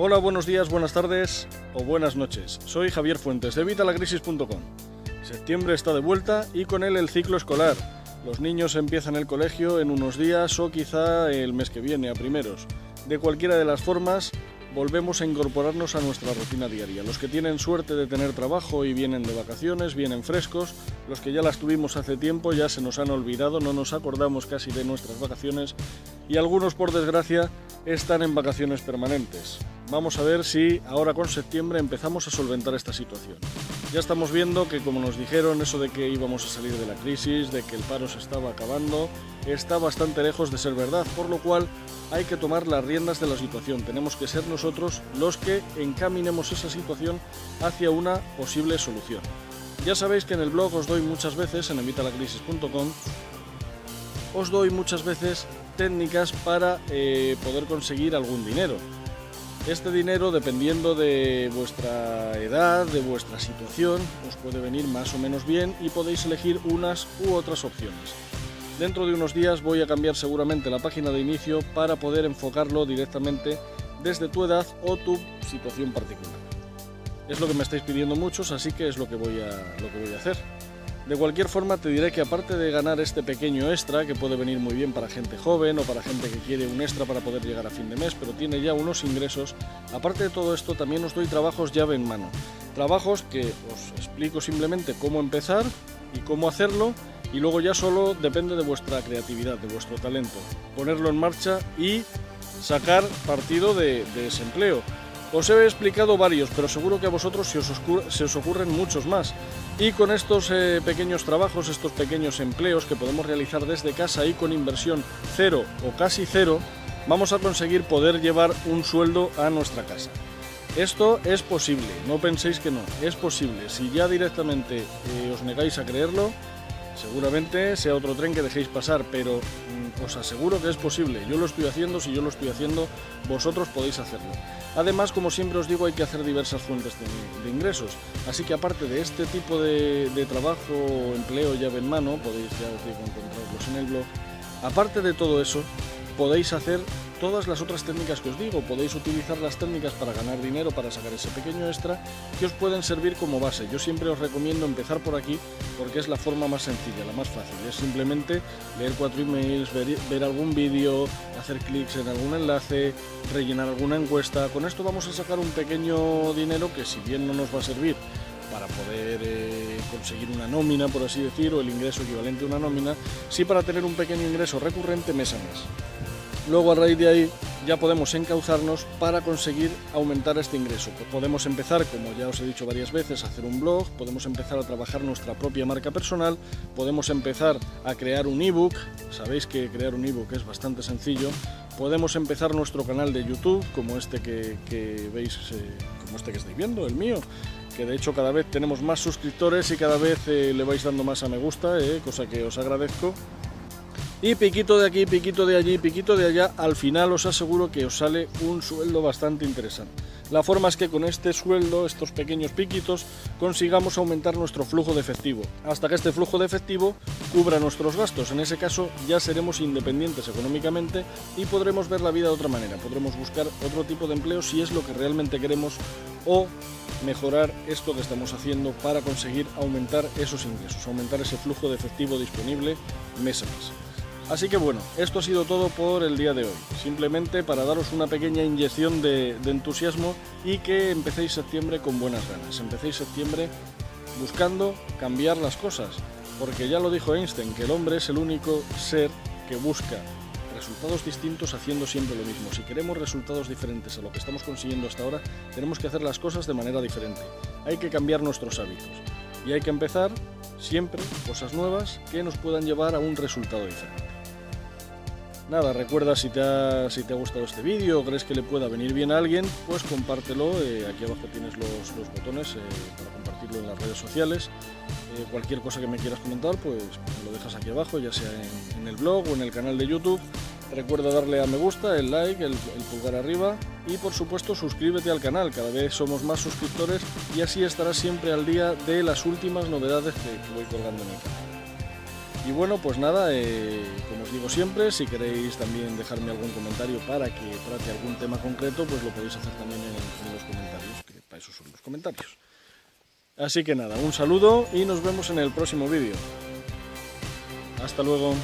Hola, buenos días, buenas tardes o buenas noches. Soy Javier Fuentes de Vitalacrisis.com. Septiembre está de vuelta y con él el ciclo escolar. Los niños empiezan el colegio en unos días o quizá el mes que viene a primeros. De cualquiera de las formas, volvemos a incorporarnos a nuestra rutina diaria. Los que tienen suerte de tener trabajo y vienen de vacaciones, vienen frescos, los que ya las tuvimos hace tiempo ya se nos han olvidado, no nos acordamos casi de nuestras vacaciones y algunos por desgracia están en vacaciones permanentes. Vamos a ver si ahora con septiembre empezamos a solventar esta situación. Ya estamos viendo que como nos dijeron eso de que íbamos a salir de la crisis, de que el paro se estaba acabando, está bastante lejos de ser verdad, por lo cual hay que tomar las riendas de la situación. Tenemos que ser nosotros los que encaminemos esa situación hacia una posible solución. Ya sabéis que en el blog os doy muchas veces, en evitalacrisis.com, os doy muchas veces técnicas para eh, poder conseguir algún dinero. Este dinero, dependiendo de vuestra edad, de vuestra situación, os puede venir más o menos bien y podéis elegir unas u otras opciones. Dentro de unos días voy a cambiar seguramente la página de inicio para poder enfocarlo directamente desde tu edad o tu situación particular. Es lo que me estáis pidiendo muchos, así que es lo que voy a, lo que voy a hacer. De cualquier forma te diré que aparte de ganar este pequeño extra, que puede venir muy bien para gente joven o para gente que quiere un extra para poder llegar a fin de mes, pero tiene ya unos ingresos, aparte de todo esto también os doy trabajos llave en mano. Trabajos que os explico simplemente cómo empezar y cómo hacerlo y luego ya solo depende de vuestra creatividad, de vuestro talento. Ponerlo en marcha y sacar partido de, de ese empleo. Os he explicado varios, pero seguro que a vosotros se os, ocurren muchos más. Y con estos eh, pequeños trabajos, estos pequeños empleos que podemos realizar desde casa y con inversión cero o casi cero, vamos a conseguir poder llevar un sueldo a nuestra casa. Esto es posible, no penséis que no, es posible. Si ya directamente eh, os negáis a creerlo, seguramente sea otro tren que dejéis pasar, pero mm, os aseguro que es posible. Yo lo estoy haciendo, si yo lo estoy haciendo, vosotros podéis hacerlo. Además, como siempre os digo, hay que hacer diversas fuentes de, ingresos. Así que aparte de este tipo de, trabajo, empleo, llave en mano, podéis ya encontrarlos en el blog, aparte de todo eso, podéis hacer todas las otras técnicas que os digo. Podéis utilizar las técnicas para ganar dinero, para sacar ese pequeño extra, que os pueden servir como base. Yo siempre os recomiendo empezar por aquí porque es la forma más sencilla, la más fácil. Es simplemente leer cuatro emails, ver, algún vídeo, hacer clics en algún enlace, rellenar alguna encuesta. Con esto vamos a sacar un pequeño dinero que si bien no nos va a servir para poder eh, conseguir una nómina, por así decir, o el ingreso equivalente a una nómina, sí para tener un pequeño ingreso recurrente mes a mes. Luego a raíz de ahí ya podemos encauzarnos para conseguir aumentar este ingreso. Pues podemos empezar, como ya os he dicho varias veces, a hacer un blog, podemos empezar a trabajar nuestra propia marca personal, podemos empezar a crear un ebook, sabéis que crear un ebook es bastante sencillo, podemos empezar nuestro canal de YouTube, como este que, veis, eh, como este que estáis viendo, el mío, que de hecho cada vez tenemos más suscriptores y cada vez eh, le vais dando más a me gusta, eh, cosa que os agradezco. Y piquito de aquí, piquito de allí, piquito de allá, al final os aseguro que os sale un sueldo bastante interesante. La forma es que con este sueldo, estos pequeños piquitos, consigamos aumentar nuestro flujo de efectivo, hasta que este flujo de efectivo cubra nuestros gastos. En ese caso ya seremos independientes económicamente y podremos ver la vida de otra manera, podremos buscar otro tipo de empleo si es lo que realmente queremos o mejorar esto que estamos haciendo para conseguir aumentar esos ingresos, aumentar ese flujo de efectivo disponible mes a mes. Así que bueno, esto ha sido todo por el día de hoy. Simplemente para daros una pequeña inyección de, entusiasmo y que empecéis septiembre con buenas ganas. Empecéis septiembre buscando cambiar las cosas. Porque ya lo dijo Einstein, que el hombre es el único ser que busca resultados distintos haciendo siempre lo mismo. Si queremos resultados diferentes a lo que estamos consiguiendo hasta ahora, tenemos que hacer las cosas de manera diferente. Hay que cambiar nuestros hábitos. Y hay que empezar siempre cosas nuevas que nos puedan llevar a un resultado diferente. Nada, recuerda si te ha, si te ha gustado este vídeo o crees que le pueda venir bien a alguien, pues compártelo. Eh, aquí abajo tienes los, botones eh, para compartirlo en las redes sociales. Eh, cualquier cosa que me quieras comentar, pues lo dejas aquí abajo, ya sea en, el blog o en el canal de YouTube. Recuerda darle a me gusta, el like, el, pulgar arriba y por supuesto suscríbete al canal, cada vez somos más suscriptores y así estarás siempre al día de las últimas novedades que, que voy colgando en el canal. Y bueno, pues nada, eh, como os digo siempre, si queréis también dejarme algún comentario para que trate algún tema concreto, pues lo podéis hacer también en, en los comentarios, que para eso son los comentarios. Así que nada, un saludo y nos vemos en el próximo vídeo. Hasta luego.